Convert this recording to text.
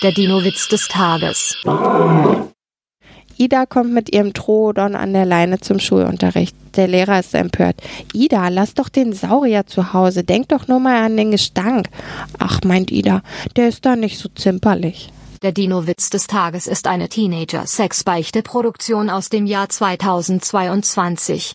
Der Dino-Witz des Tages. Ida kommt mit ihrem Troodon an der Leine zum Schulunterricht. Der Lehrer ist empört. Ida, lass doch den Saurier zu Hause. Denk doch nur mal an den Gestank. Ach, meint Ida, der ist da nicht so zimperlich. Der Dino-Witz des Tages ist eine Teenager-Sexbeichte-Produktion aus dem Jahr 2022.